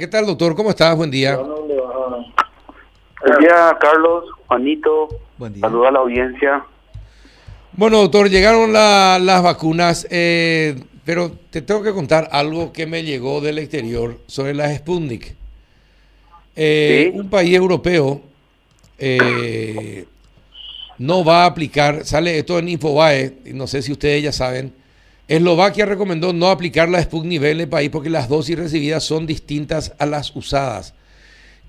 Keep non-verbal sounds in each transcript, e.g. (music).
¿Qué tal, doctor? ¿Cómo estás? Buen día. Buen día, Carlos, Juanito. Buen día. Saluda a la audiencia. Bueno, doctor, llegaron la- las vacunas, eh, pero te tengo que contar algo que me llegó del exterior sobre las Sputnik. Eh, Sí. Un país europeo eh, no va a aplicar, sale esto en Infobae, no sé si ustedes ya saben, Eslovaquia recomendó no aplicar la Sputnik V en el país porque las dosis recibidas son distintas a las usadas.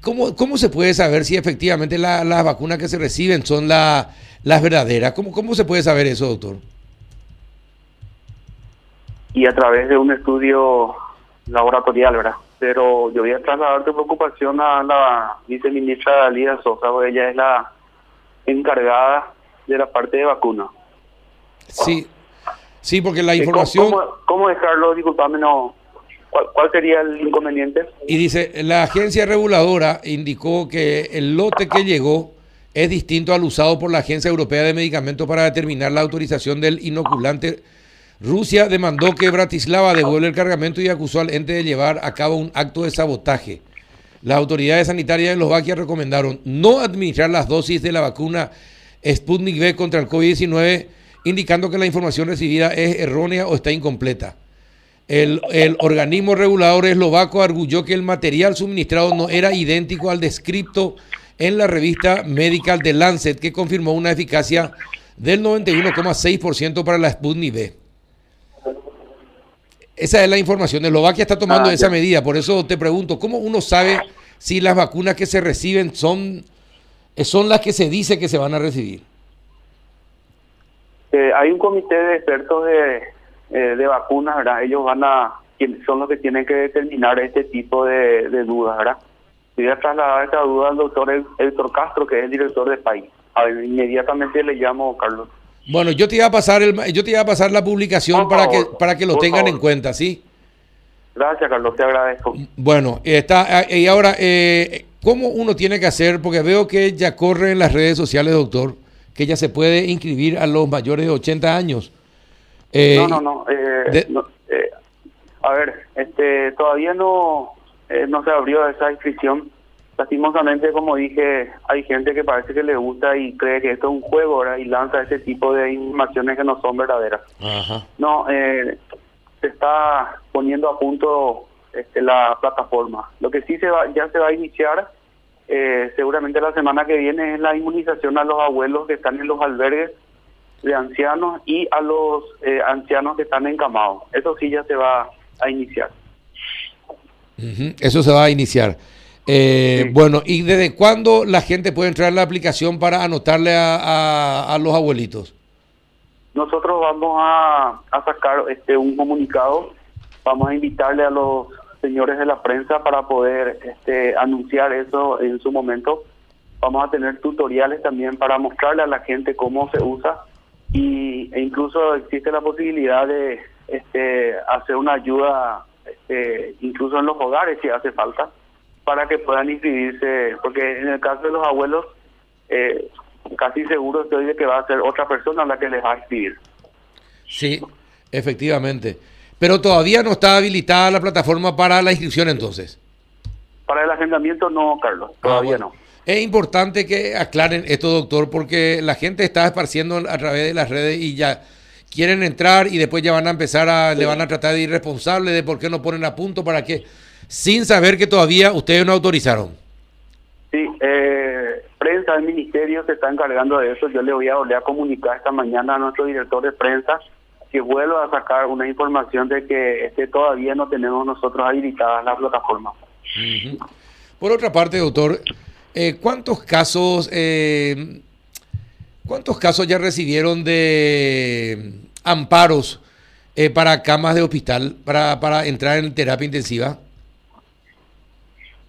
¿Cómo, cómo se puede saber si efectivamente la- las vacunas que se reciben son la- las verdaderas? ¿Cómo, ¿Cómo se puede saber eso, doctor? Y a través de un estudio laboratorial, ¿verdad? Pero yo voy a trasladar tu preocupación a la viceministra Dalida Sosa, porque ella es la encargada de la parte de vacuna. Sí, sí, porque la información... ¿Cómo, cómo es, Carlos? Disculpame, no. ¿Cuál, cuál sería el inconveniente? Y dice, la agencia reguladora indicó que el lote que llegó es distinto al usado por la Agencia Europea de Medicamentos para determinar la autorización del inoculante. Rusia demandó que Bratislava devuelva el cargamento y acusó al ente de llevar a cabo un acto de sabotaje. Las autoridades sanitarias de Eslovaquia recomendaron no administrar las dosis de la vacuna Sputnik V contra el COVID-19, indicando que la información recibida es errónea o está incompleta. El, el organismo regulador eslovaco arguyó que el material suministrado no era idéntico al descripto en la revista Medical de Lancet, que confirmó una eficacia del 91,6% para la Sputnik V. Esa es la información. Eslovaquia está tomando Ah, esa medida. Por eso te pregunto, ¿cómo uno sabe si las vacunas que se reciben son, son las que se dice que se van a recibir? Eh, hay un comité de expertos de, eh, de vacunas, ¿verdad? Ellos van a, son los que tienen que determinar este tipo de, de dudas, ¿verdad? Voy a trasladar esta duda al doctor Héctor Castro, que es el director del país. A ver, inmediatamente le llamo, Carlos. Bueno, yo te iba a pasar el, yo te iba a pasar la publicación Por para que para que lo tengan favor. en cuenta, ¿sí? Gracias, Carlos, te agradezco. Bueno, está y ahora eh, ¿cómo uno tiene que hacer? Porque veo que ya corre en las redes sociales, doctor, que ya se puede inscribir a los mayores de 80 años. Eh, no, no, no. eh, de- no, eh, a ver, este, todavía no, eh, no se abrió esa inscripción. Lastimosamente, como dije, hay gente que parece que le gusta y cree que esto es un juego ¿verdad? y lanza ese tipo de informaciones que no son verdaderas. Ajá. No, eh, se está poniendo a punto este, la plataforma. Lo que sí se va, ya se va a iniciar, eh, seguramente la semana que viene, es la inmunización a los abuelos que están en los albergues de ancianos y a los eh, ancianos que están encamados. Eso sí ya se va a iniciar. Eso se va a iniciar. Eh, Sí. Bueno, ¿y desde cuándo la gente puede entrar en la aplicación para anotarle a, a- a los abuelitos? Nosotros vamos a, a sacar este un comunicado, vamos a invitarle a los señores de la prensa para poder este, anunciar eso en su momento. Vamos a tener tutoriales también para mostrarle a la gente cómo se usa y, e incluso existe la posibilidad de este, hacer una ayuda este, incluso en los hogares si hace falta para que puedan inscribirse, porque en el caso de los abuelos eh, casi seguro estoy de que va a ser otra persona la que les va a escribir. Sí, efectivamente. Pero todavía no está habilitada la plataforma para la inscripción entonces. Para el agendamiento no, Carlos, todavía Ah, bueno. no. Es importante que aclaren esto, doctor, porque la gente está esparciendo a través de las redes y ya quieren entrar y después ya van a empezar a, le van a tratar de irresponsable de por qué no ponen a punto para que, sin saber que todavía ustedes no autorizaron. Sí, eh, prensa del ministerio se está encargando de eso. Yo le voy a volver a comunicar esta mañana a nuestro director de prensa que vuelva a sacar una información de que este todavía no tenemos nosotros habilitadas la plataforma. Ujú. Por otra parte, doctor, eh, ¿cuántos casos, eh, cuántos casos ya recibieron de amparos eh, para camas de hospital para, para entrar en terapia intensiva?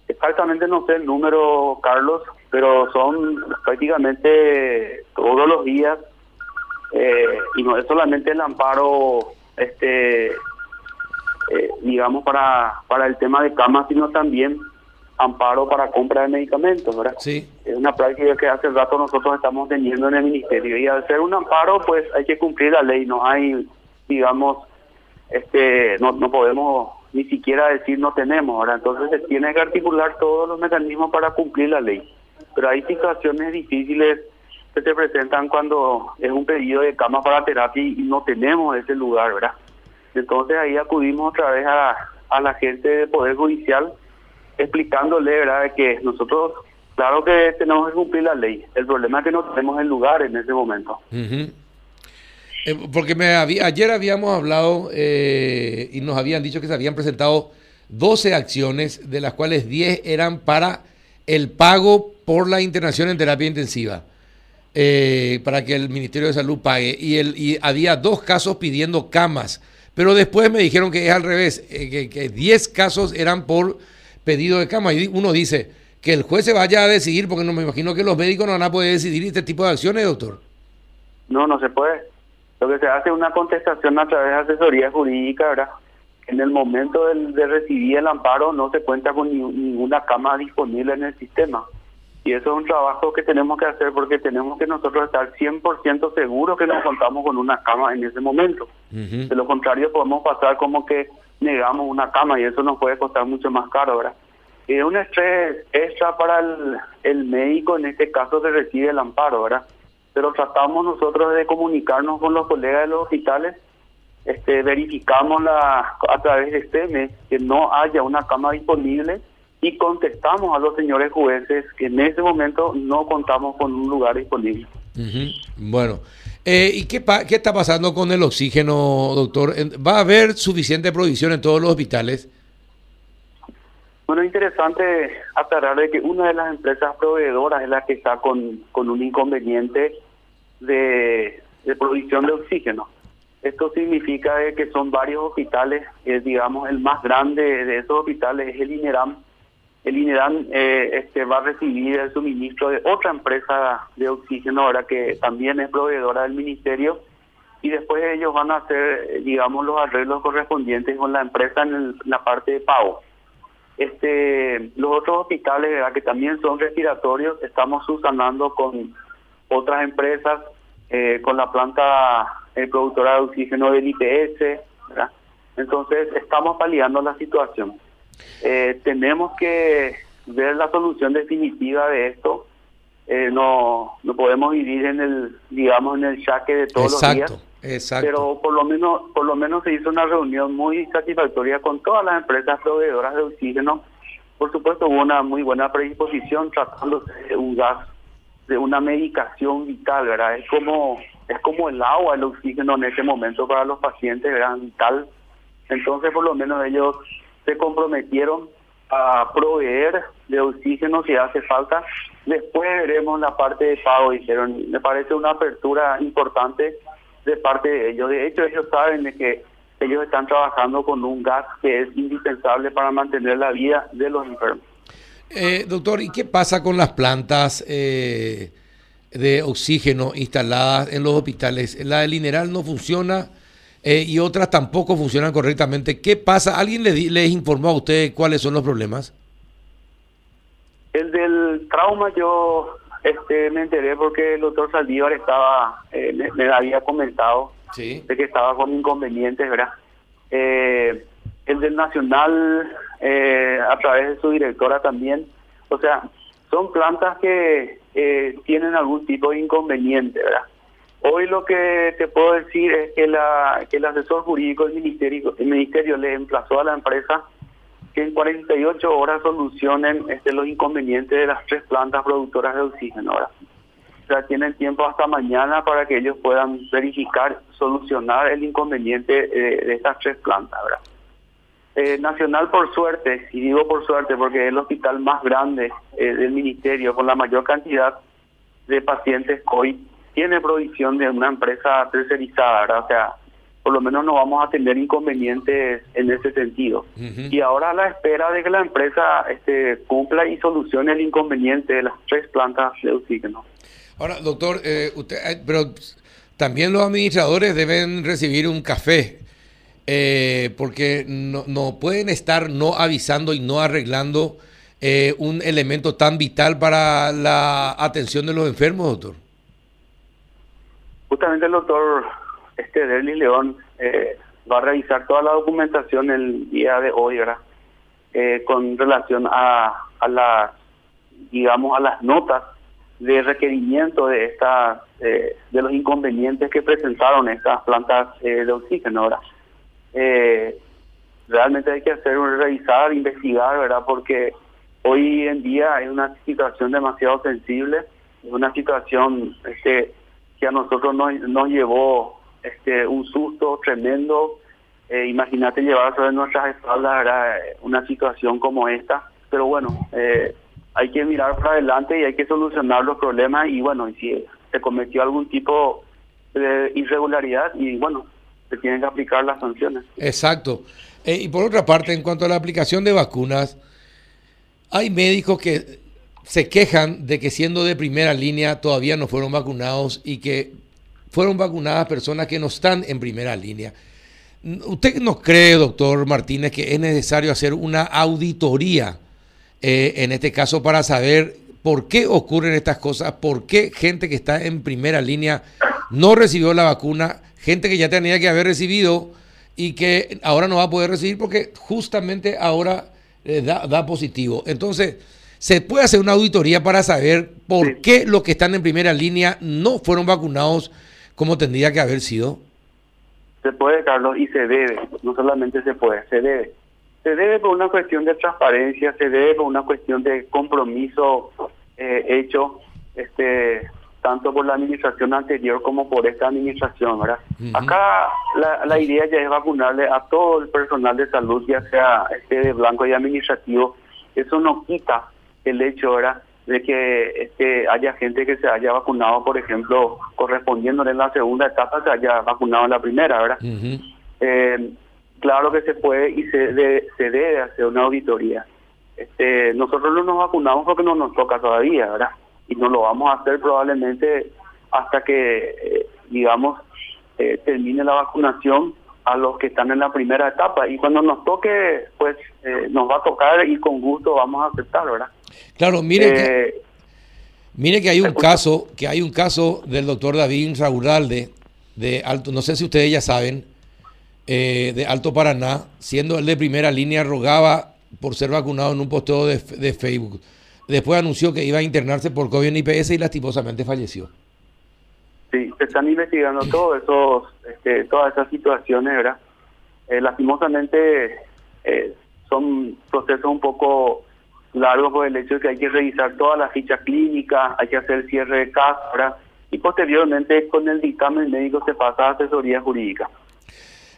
Exactamente no sé el número, Carlos, pero son prácticamente todos los días eh, y no es solamente el amparo, este, eh, digamos para para el tema de camas, sino también amparo para compra de medicamentos, ¿verdad? Sí. Es una práctica que hace rato nosotros estamos teniendo en el ministerio y al ser un amparo, pues hay que cumplir la ley, no hay, digamos, este, no, no podemos ni siquiera decir no tenemos. Ahora, entonces se tiene que articular todos los mecanismos para cumplir la ley. Pero hay situaciones difíciles que se presentan cuando es un pedido de cama para terapia y no tenemos ese lugar, ¿verdad? Entonces ahí acudimos otra vez a, la gente del Poder Judicial explicándole, ¿verdad?, que nosotros, claro que tenemos que cumplir la ley. El problema es que no tenemos el lugar en ese momento. Eh, porque me había, ayer habíamos hablado eh, y nos habían dicho que se habían presentado 12 acciones, de las cuales 10 eran para el pago por la internación en terapia intensiva. Eh, para que el Ministerio de Salud pague. Y, el, y había dos casos pidiendo camas. Pero después me dijeron que es al revés, que, que 10 casos eran por pedido de cama. Y uno dice que el juez se vaya a decidir, porque no me imagino que los médicos no van a poder decidir este tipo de acciones, doctor. No, no se puede. Lo que se hace es una contestación a través de asesoría jurídica, ¿verdad? En el momento de, recibir el amparo no se cuenta con ninguna cama disponible en el sistema. Y eso es un trabajo que tenemos que hacer porque tenemos que nosotros estar 100% seguros que nos contamos con una cama en ese momento. De lo contrario, podemos pasar como que negamos una cama y eso nos puede costar mucho más caro, ¿verdad? Es un estrés extra para el, el médico en este caso que recibe el amparo, ¿verdad? Pero tratamos nosotros de comunicarnos con los colegas de los hospitales, este, verificamos la, a través de este mes que no haya una cama disponible y contestamos a los señores jueces que en ese momento no contamos con un lugar disponible. Bueno, eh, ¿y qué, qué está pasando con el oxígeno, doctor? ¿Va a haber suficiente provisión en todos los hospitales? Bueno, interesante aclarar de que una de las empresas proveedoras es la que está con, con un inconveniente de, de provisión de oxígeno. Esto significa que son varios hospitales, digamos, el más grande de esos hospitales es el INERAM, el INEDAN eh, este, va a recibir el suministro de otra empresa de oxígeno, ahora que también es proveedora del ministerio, y después ellos van a hacer, digamos, los arreglos correspondientes con la empresa en, la parte de pago. Este, los otros hospitales, que también son respiratorios, estamos subsanando con otras empresas, eh, con la planta eh, productora de oxígeno del IPS, Entonces, estamos paliando la situación. Eh, tenemos que ver la solución definitiva de esto. Eh, no no podemos vivir en el digamos en el saque de todos los días. Exacto. Pero por lo menos por lo menos se hizo una reunión muy satisfactoria con todas las empresas proveedoras de oxígeno. Por supuesto hubo una muy buena predisposición tratándose de un gas de una medicación vital, ¿verdad? Es como es como el agua, el oxígeno en ese momento para los pacientes, era vital. Entonces, por lo menos ellos se comprometieron a proveer de oxígeno si hace falta. Después veremos la parte de pago, dijeron. Me parece una apertura importante de parte de ellos. De hecho, ellos saben de que ellos están trabajando con un gas que es indispensable para mantener la vida de los enfermos. Eh, doctor, ¿y qué pasa con las plantas eh, de oxígeno instaladas en los hospitales? ¿La del Mineral no funciona? Eh, y otras tampoco funcionan correctamente. ¿Qué pasa? ¿Alguien le les informó a usted cuáles son los problemas? El del trauma yo este me enteré porque el doctor Saldívar estaba, eh, me, había comentado de que estaba con inconvenientes, ¿verdad? Eh, el del Nacional, a través de su directora también, o sea, son plantas que tienen algún tipo de inconveniente, ¿verdad? Hoy lo que te puedo decir es que, el asesor jurídico del ministerio, el ministerio le emplazó a la empresa que en 48 horas solucionen este, los inconvenientes de las tres plantas productoras de oxígeno. O sea, tienen tiempo hasta mañana para que ellos puedan verificar, solucionar el inconveniente eh, de estas tres plantas. Eh, Nacional, por suerte, y digo por suerte porque es el hospital más grande eh, del ministerio con la mayor cantidad de pacientes COVID tiene provisión de una empresa tercerizada, ¿verdad? O sea, por lo menos no vamos a tener inconvenientes en ese sentido. Y ahora a la espera de que la empresa este, cumpla y solucione el inconveniente de las tres plantas de oxígeno. Ahora, doctor, eh, usted, eh, pero también los administradores deben recibir un café, eh, porque no, no, pueden estar no avisando y no arreglando un elemento tan vital para la atención de los enfermos, doctor justamente el doctor este León eh, va a revisar toda la documentación el día de hoy, ¿verdad? Eh, con relación a, las, digamos, a las notas de requerimiento de estas, eh, de los inconvenientes que presentaron estas plantas de oxígeno, ¿verdad? Realmente hay que hacer un revisar, investigar, ¿verdad? Porque hoy en día hay una situación demasiado sensible, es una situación este, que a nosotros nos, nos llevó este, un susto tremendo. Eh, Imagínate llevar sobre nuestras espaldas una situación como esta, pero bueno, eh, hay que mirar para adelante y hay que solucionar los problemas y bueno, y si se cometió algún tipo de irregularidad y bueno, se tienen que aplicar las sanciones. Exacto. Eh, y por otra parte, en cuanto a la aplicación de vacunas, hay médicos que se quejan de que siendo de primera línea todavía no fueron vacunados y que fueron vacunadas personas que no están en primera línea. ¿Usted no cree, doctor Martínez, que es necesario hacer una auditoría eh, en este caso para saber por qué ocurren estas cosas, por qué gente que está en primera línea no recibió la vacuna, gente que ya tenía que haber recibido y que ahora no va a poder recibir porque justamente ahora eh, da, da, positivo. Entonces, se puede hacer una auditoría para saber por sí. qué los que están en primera línea no fueron vacunados como tendría que haber sido. Se puede, Carlos, y se debe, no solamente se puede, se debe. Se debe por una cuestión de transparencia, se debe por una cuestión de compromiso eh, hecho este tanto por la administración anterior como por esta administración, ¿verdad? Uh -huh. Acá la, la, idea ya es vacunarle a todo el personal de salud, ya sea este de blanco y administrativo. Eso no quita el hecho, ¿verdad? de que este, haya gente que se haya vacunado, por ejemplo, correspondiéndole en la segunda etapa, se haya vacunado en la primera, ¿verdad? Uh -huh. eh, claro que se puede y se, de, se debe hacer una auditoría. Este, nosotros no nos vacunamos porque no nos toca todavía, ¿verdad? Y no lo vamos a hacer probablemente hasta que, eh, digamos, eh, termine la vacunación a los que están en la primera etapa. Y cuando nos toque, pues nos va a tocar y con gusto vamos a aceptar, ¿verdad? Claro, mire, eh, que, mire que hay un caso, que hay un caso del doctor David Rauralde de Alto, no sé si ustedes ya saben, eh, de Alto Paraná, siendo él de primera línea, rogaba por ser vacunado en un posteo de, de Facebook. Después anunció que iba a internarse por COVID en IPS y lastimosamente falleció. Sí, se están investigando (clears throat) todo esos, este, todas esas situaciones, ¿verdad? Eh, lastimosamente eh, son procesos un poco largos por el hecho de que hay que revisar todas las fichas clínicas, hay que hacer cierre de ¿verdad? Y posteriormente con el dictamen médico se pasa a asesoría jurídica.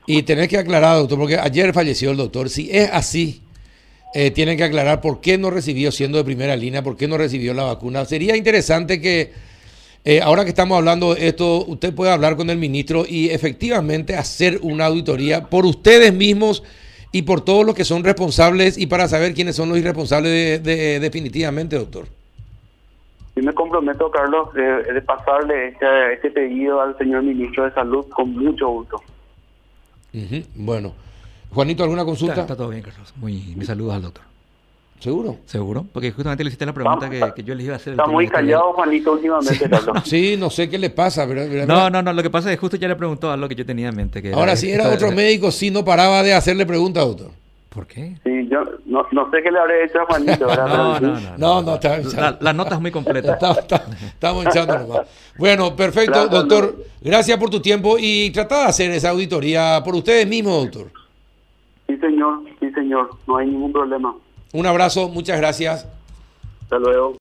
Y tenés que aclarar, doctor, porque ayer falleció el doctor. Si es así, eh, tienen que aclarar por qué no recibió, siendo de primera línea, por qué no recibió la vacuna. Sería interesante que, eh, ahora que estamos hablando de esto, usted pueda hablar con el ministro y efectivamente hacer una auditoría por ustedes mismos y por todos los que son responsables y para saber quiénes son los irresponsables de, de, definitivamente, doctor. Yo me comprometo, Carlos, de, de pasarle este, este pedido al señor ministro de Salud con mucho gusto. Uh -huh. Bueno, Juanito, ¿alguna consulta? Está, está, todo bien, Carlos. Muy, mis saludos al doctor. ¿Seguro? Seguro, porque justamente le hiciste la pregunta que, que, yo les iba a hacer. Está muy callado, Juanito, últimamente, sí. No sé qué le pasa. Pero, pero, no, no, no, lo que pasa es que justo ya le preguntó algo que yo tenía en mente. Que Ahora, era, si era otro de... médico, sí no paraba de hacerle preguntas, doctor. ¿Por qué? Sí, yo no, no sé qué le habré hecho a Juanito, ¿verdad? (laughs) no, no, no, no, no, está, la, la, nota es muy completa. (laughs) está, está, estamos echando nomás. Bueno, perfecto, claro, doctor. Gracias por tu tiempo y trata de hacer esa auditoría por ustedes mismos, doctor. Sí, señor, sí, señor. No hay ningún problema. Un abrazo, muchas gracias. Hasta luego.